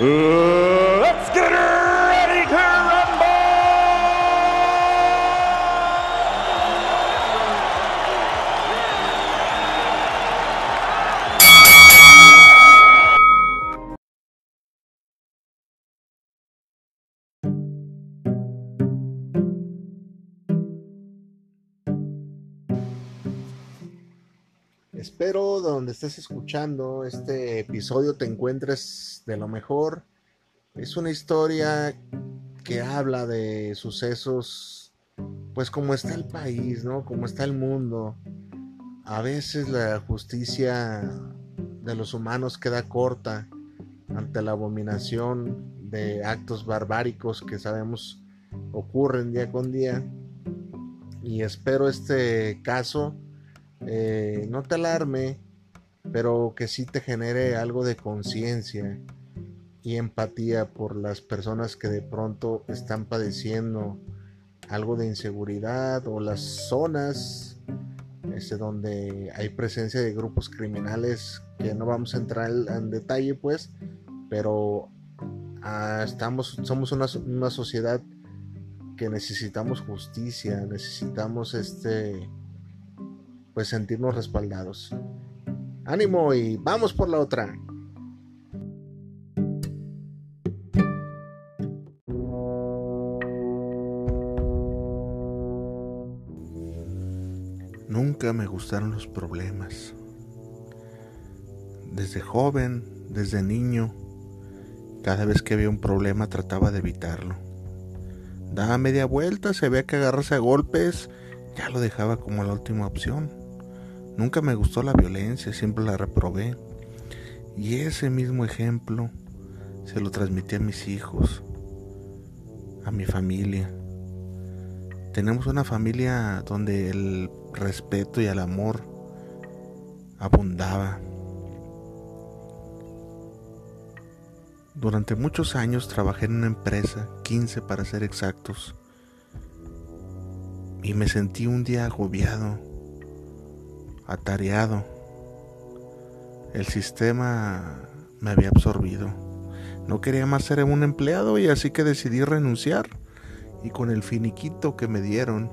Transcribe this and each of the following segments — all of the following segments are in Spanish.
let's get ready to rumble! Espero donde estés escuchando este episodio te encuentres de lo mejor. Es una historia que habla de sucesos, pues como está el país, ¿no? Como está el mundo. A veces la justicia de los humanos queda corta ante la abominación de actos barbáricos que sabemos ocurren día con día. Y espero este caso eh, no te alarme, pero que sí te genere algo de conciencia y empatía por las personas que de pronto están padeciendo algo de inseguridad o las zonas este, donde hay presencia de grupos criminales que no vamos a entrar en detalle pues pero ah, estamos somos una, una sociedad que necesitamos justicia necesitamos este pues sentirnos respaldados. Ánimo y vamos por la otra. Nunca me gustaron los problemas. Desde joven, desde niño, cada vez que había un problema trataba de evitarlo. Daba media vuelta, se veía que agarrarse a golpes, ya lo dejaba como la última opción. Nunca me gustó la violencia, siempre la reprobé. Y ese mismo ejemplo se lo transmití a mis hijos, a mi familia. Tenemos una familia donde el respeto y el amor abundaba. Durante muchos años trabajé en una empresa, 15 para ser exactos, y me sentí un día agobiado atareado. El sistema me había absorbido. No quería más ser un empleado y así que decidí renunciar. Y con el finiquito que me dieron,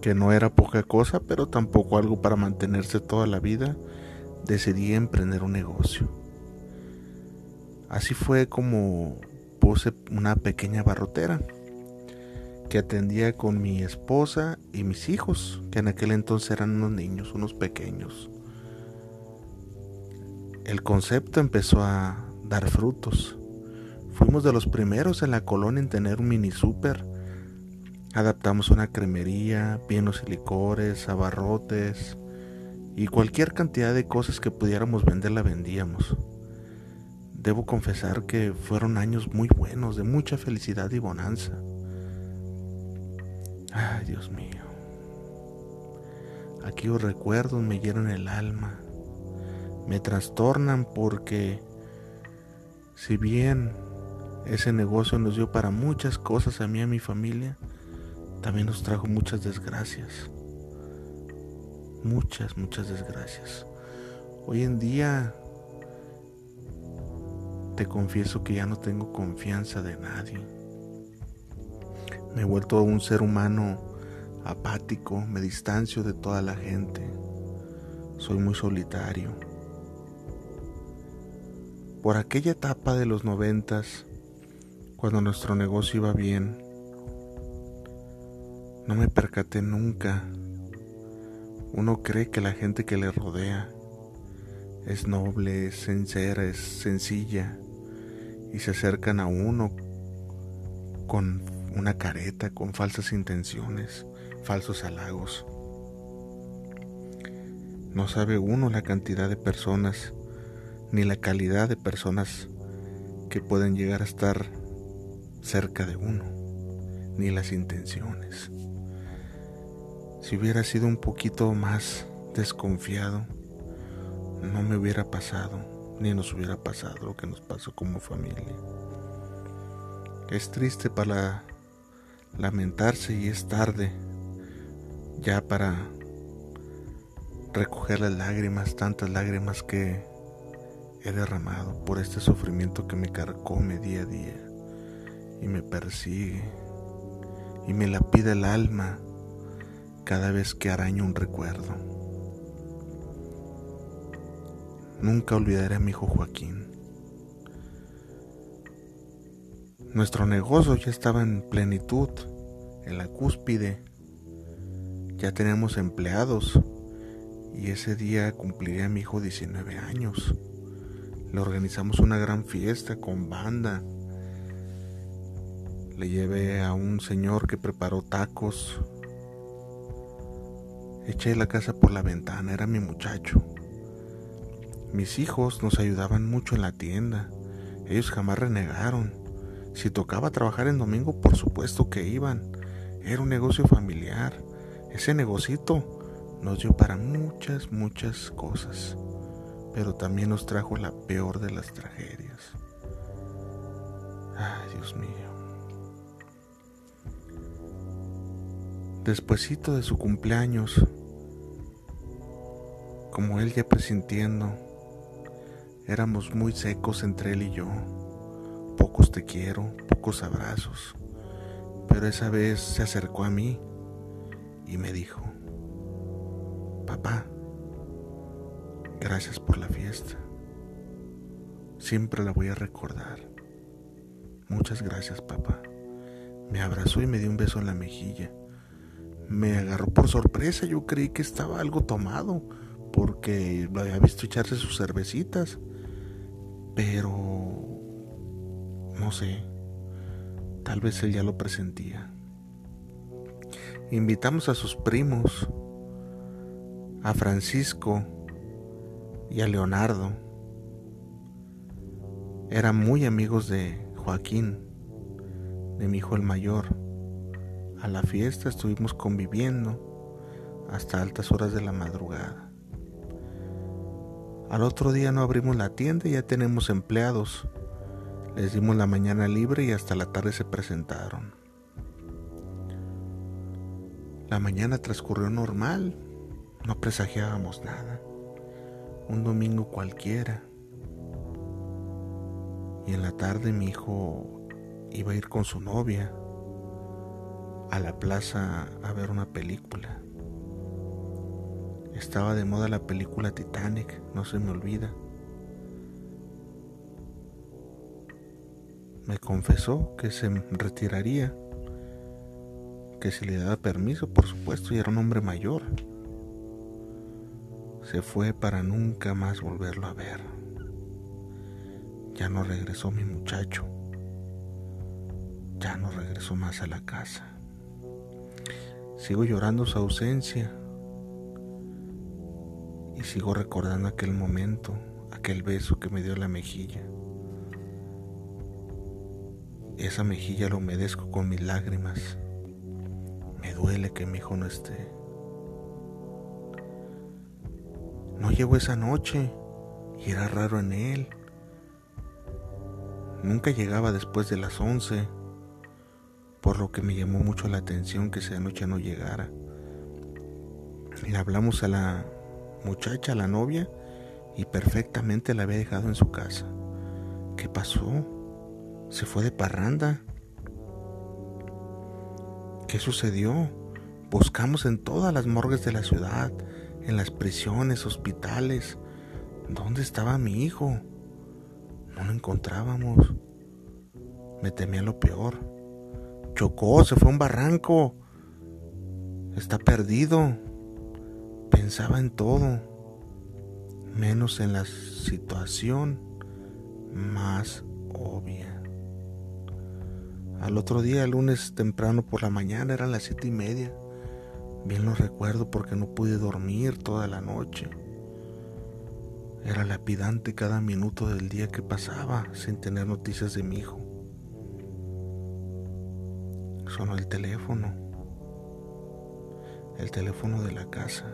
que no era poca cosa, pero tampoco algo para mantenerse toda la vida, decidí emprender un negocio. Así fue como puse una pequeña barrotera que atendía con mi esposa y mis hijos, que en aquel entonces eran unos niños, unos pequeños. El concepto empezó a dar frutos. Fuimos de los primeros en la colonia en tener un mini super. Adaptamos una cremería, vinos y licores, abarrotes y cualquier cantidad de cosas que pudiéramos vender la vendíamos. Debo confesar que fueron años muy buenos, de mucha felicidad y bonanza. Ay, Dios mío. Aquellos recuerdos me llenan el alma. Me trastornan porque si bien ese negocio nos dio para muchas cosas a mí y a mi familia, también nos trajo muchas desgracias. Muchas, muchas desgracias. Hoy en día te confieso que ya no tengo confianza de nadie me he vuelto un ser humano apático, me distancio de toda la gente. Soy muy solitario. Por aquella etapa de los noventas, cuando nuestro negocio iba bien, no me percaté nunca. Uno cree que la gente que le rodea es noble, es sincera, es sencilla y se acercan a uno con una careta con falsas intenciones, falsos halagos. No sabe uno la cantidad de personas ni la calidad de personas que pueden llegar a estar cerca de uno, ni las intenciones. Si hubiera sido un poquito más desconfiado, no me hubiera pasado, ni nos hubiera pasado lo que nos pasó como familia. Es triste para lamentarse y es tarde ya para recoger las lágrimas, tantas lágrimas que he derramado por este sufrimiento que me carcome día a día y me persigue y me la pide el alma cada vez que araño un recuerdo. Nunca olvidaré a mi hijo Joaquín. Nuestro negocio ya estaba en plenitud, en la cúspide. Ya teníamos empleados y ese día cumpliría mi hijo 19 años. Le organizamos una gran fiesta con banda. Le llevé a un señor que preparó tacos. Eché la casa por la ventana, era mi muchacho. Mis hijos nos ayudaban mucho en la tienda. Ellos jamás renegaron. Si tocaba trabajar en domingo, por supuesto que iban. Era un negocio familiar. Ese negocito nos dio para muchas, muchas cosas pero también nos trajo la peor de las tragedias. Ay, Dios mío. Despuésito de su cumpleaños, como él ya presintiendo, éramos muy secos entre él y yo. Pocos te quiero, pocos abrazos. Pero esa vez se acercó a mí y me dijo, papá, Gracias por la fiesta. Siempre la voy a recordar. Muchas gracias, papá. Me abrazó y me dio un beso en la mejilla. Me agarró por sorpresa. Yo creí que estaba algo tomado porque lo había visto echarse sus cervecitas. Pero... No sé. Tal vez él ya lo presentía. Invitamos a sus primos, a Francisco, y a Leonardo. Eran muy amigos de Joaquín, de mi hijo el mayor. A la fiesta estuvimos conviviendo hasta altas horas de la madrugada. Al otro día no abrimos la tienda y ya tenemos empleados. Les dimos la mañana libre y hasta la tarde se presentaron. La mañana transcurrió normal, no presagiábamos nada un domingo cualquiera. Y en la tarde mi hijo iba a ir con su novia a la plaza a ver una película. Estaba de moda la película Titanic, no se me olvida. Me confesó que se retiraría, que si le daba permiso, por supuesto, y era un hombre mayor se fue para nunca más volverlo a ver. Ya no regresó mi muchacho. Ya no regresó más a la casa. Sigo llorando su ausencia. Y sigo recordando aquel momento, aquel beso que me dio la mejilla. Esa mejilla lo humedezco con mis lágrimas. Me duele que mi hijo no esté. No llegó esa noche y era raro en él. Nunca llegaba después de las once, por lo que me llamó mucho la atención que esa noche no llegara. Le hablamos a la muchacha, a la novia, y perfectamente la había dejado en su casa. ¿Qué pasó? ¿Se fue de parranda? ¿Qué sucedió? Buscamos en todas las morgues de la ciudad, en las prisiones, hospitales. ¿Dónde estaba mi hijo? No lo encontrábamos. Me temía lo peor. Chocó, se fue a un barranco. Está perdido. Pensaba en todo, menos en la situación más obvia. Al otro día, el lunes temprano por la mañana, eran las siete y media. Bien lo recuerdo porque no pude dormir toda la noche. Era lapidante cada minuto del día que pasaba sin tener noticias de mi hijo. Sonó el teléfono. El teléfono de la casa.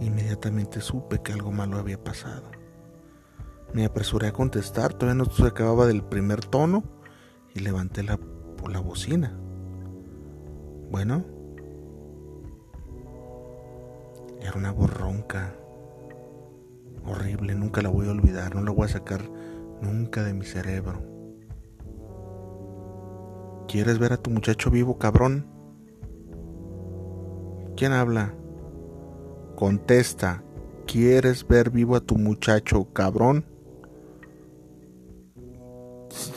Inmediatamente supe que algo malo había pasado. Me apresuré a contestar, todavía no se acababa del primer tono y levanté la, la bocina. Bueno, era una borronca horrible, nunca la voy a olvidar, no la voy a sacar nunca de mi cerebro. ¿Quieres ver a tu muchacho vivo, cabrón? ¿Quién habla? Contesta, ¿quieres ver vivo a tu muchacho, cabrón?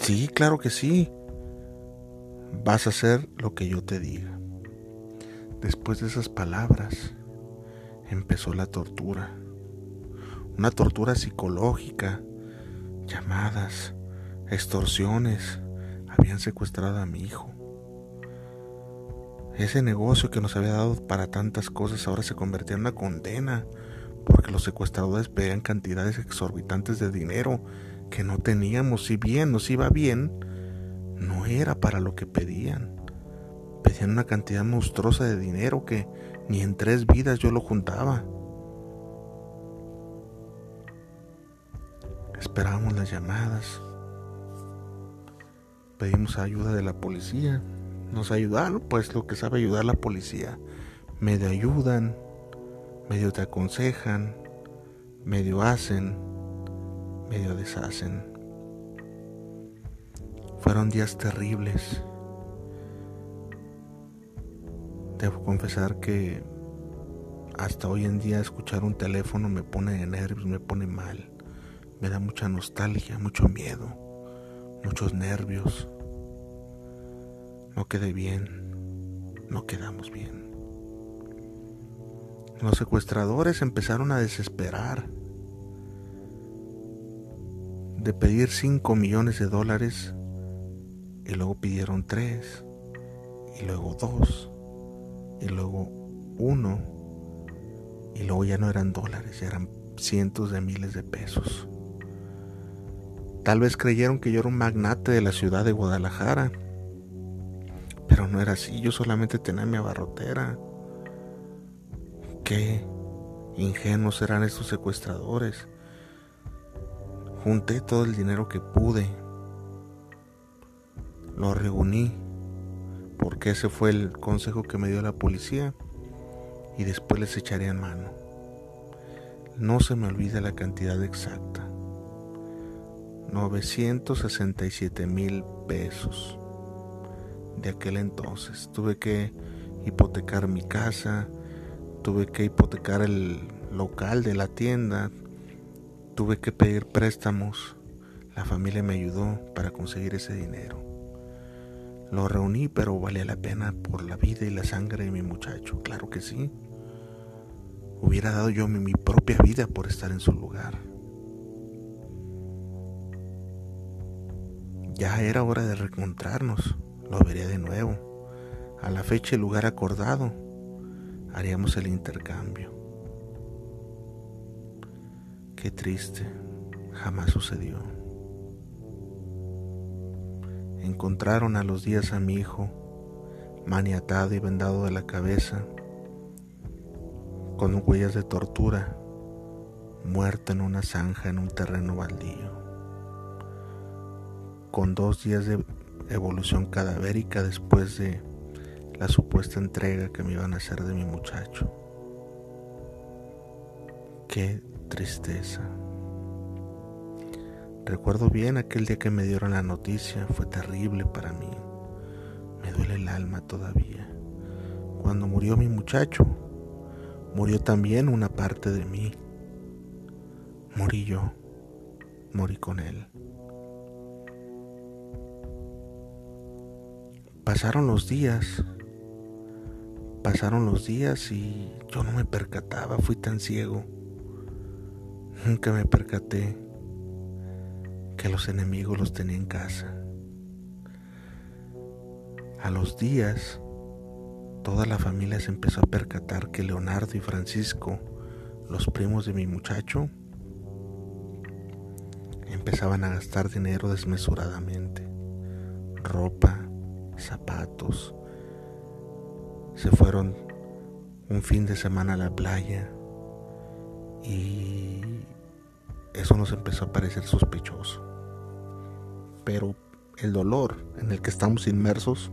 Sí, claro que sí. Vas a hacer lo que yo te diga. Después de esas palabras, empezó la tortura. Una tortura psicológica, llamadas, extorsiones. Habían secuestrado a mi hijo. Ese negocio que nos había dado para tantas cosas ahora se convertía en una condena porque los secuestradores pedían cantidades exorbitantes de dinero que no teníamos. Si bien nos iba bien, no era para lo que pedían. Pedían una cantidad monstruosa de dinero que ni en tres vidas yo lo juntaba. Esperábamos las llamadas. Pedimos ayuda de la policía. Nos ayudaron, pues lo que sabe ayudar la policía. Medio ayudan, medio te aconsejan, medio hacen, medio deshacen. Fueron días terribles. Debo confesar que hasta hoy en día escuchar un teléfono me pone de nervios, me pone mal. Me da mucha nostalgia, mucho miedo, muchos nervios. No quedé bien, no quedamos bien. Los secuestradores empezaron a desesperar de pedir 5 millones de dólares y luego pidieron 3 y luego 2 y luego 1 y luego ya no eran dólares, eran cientos de miles de pesos. Tal vez creyeron que yo era un magnate de la ciudad de Guadalajara, pero no era así, yo solamente tenía mi abarrotera. Qué ingenuos eran estos secuestradores. Junté todo el dinero que pude. Lo reuní porque ese fue el consejo que me dio la policía y después les echaré en mano. No se me olvida la cantidad exacta. 967 mil pesos de aquel entonces. Tuve que hipotecar mi casa, tuve que hipotecar el local de la tienda, tuve que pedir préstamos. La familia me ayudó para conseguir ese dinero. Lo reuní, pero valía la pena por la vida y la sangre de mi muchacho. Claro que sí. Hubiera dado yo mi, propia vida por estar en su lugar. Ya era hora de reencontrarnos. Lo vería de nuevo. A la fecha y lugar acordado, haríamos el intercambio. Qué triste, jamás sucedió. Encontraron a los días a mi hijo, maniatado y vendado de la cabeza, con huellas de tortura, muerto en una zanja en un terreno baldío, con dos días de evolución cadavérica después de la supuesta entrega que me iban a hacer de mi muchacho. Qué tristeza. Recuerdo bien aquel día que me dieron la noticia, fue terrible para mí. Me duele el alma todavía. Cuando murió mi muchacho, murió también una parte de mí. Morí yo, morí con él. Pasaron los días, pasaron los días y yo no me percataba, fui tan ciego. Nunca me percaté que los enemigos los tenía en casa. A los días, toda la familia se empezó a percatar que Leonardo y Francisco, los primos de mi muchacho, empezaban a gastar dinero desmesuradamente. Ropa, zapatos. Se fueron un fin de semana a la playa y eso nos empezó a parecer sospechoso. Pero el dolor en el que estamos inmersos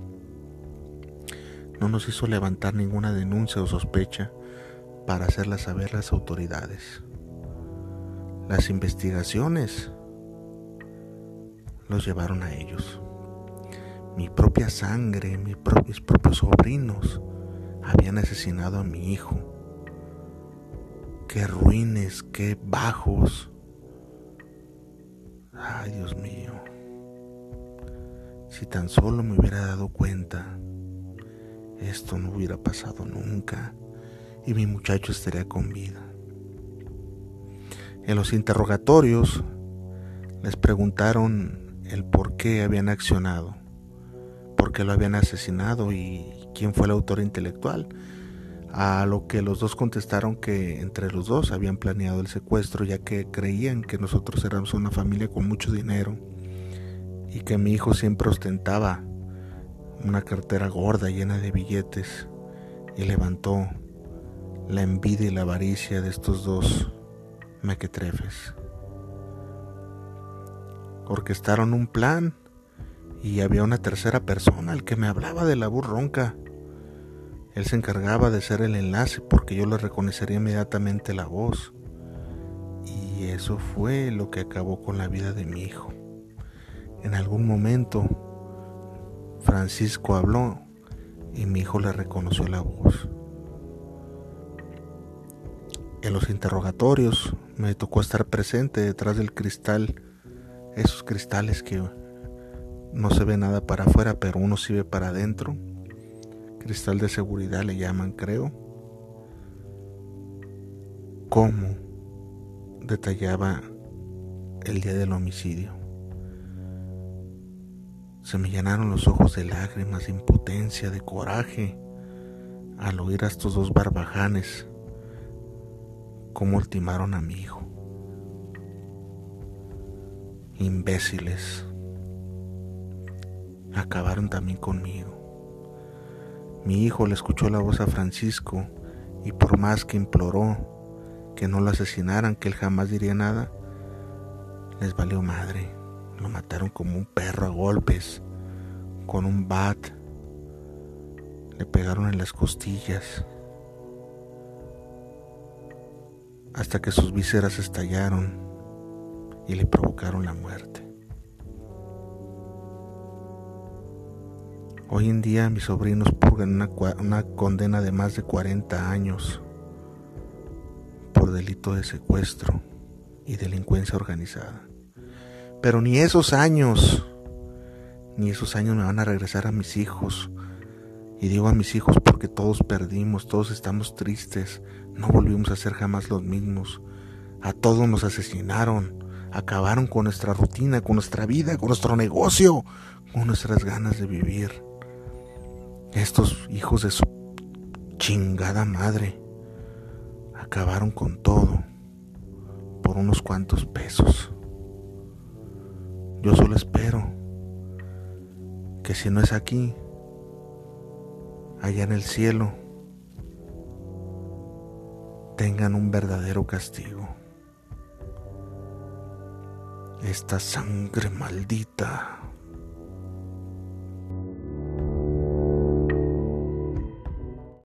no nos hizo levantar ninguna denuncia o sospecha para hacerla saber las autoridades. Las investigaciones los llevaron a ellos. Mi propia sangre, mis propios sobrinos habían asesinado a mi hijo. Qué ruines, qué bajos. Ay, Dios mío. Si tan solo me hubiera dado cuenta, esto no hubiera pasado nunca y mi muchacho estaría con vida. En los interrogatorios les preguntaron el por qué habían accionado, por qué lo habían asesinado y quién fue el autor intelectual. A lo que los dos contestaron que entre los dos habían planeado el secuestro ya que creían que nosotros éramos una familia con mucho dinero y que mi hijo siempre ostentaba una cartera gorda llena de billetes y levantó la envidia y la avaricia de estos dos mequetrefes. Orquestaron un plan y había una tercera persona, el que me hablaba de la burronca. Él se encargaba de ser el enlace porque yo le reconocería inmediatamente la voz. Y eso fue lo que acabó con la vida de mi hijo. En algún momento, Francisco habló y mi hijo le reconoció la voz. En los interrogatorios me tocó estar presente detrás del cristal, esos cristales que no se ve nada para afuera, pero uno sí ve para adentro. Cristal de seguridad le llaman, creo. Cómo detallaba el día del homicidio. Se me llenaron los ojos de lágrimas, de impotencia, de coraje al oír a estos dos barbajanes cómo ultimaron a mi hijo. Imbéciles acabaron también conmigo. Mi hijo le escuchó la voz a Francisco y por más que imploró que no lo asesinaran, que él jamás diría nada, les valió madre. Lo mataron como un perro a golpes, con un bat. Le pegaron en las costillas. Hasta que sus vísceras estallaron y le provocaron la muerte. Hoy en día mis sobrinos purgan una, una, condena de más de 40 años por delito de secuestro y delincuencia organizada. Pero ni esos años, ni esos años me van a regresar a mis hijos. Y digo a mis hijos porque todos perdimos, todos estamos tristes, no volvimos a ser jamás los mismos. A todos nos asesinaron, acabaron con nuestra rutina, con nuestra vida, con nuestro negocio, con nuestras ganas de vivir. Estos hijos de su chingada madre acabaron con todo por unos cuantos pesos. Yo solo espero que si no es aquí, allá en el cielo, tengan un verdadero castigo. Esta sangre maldita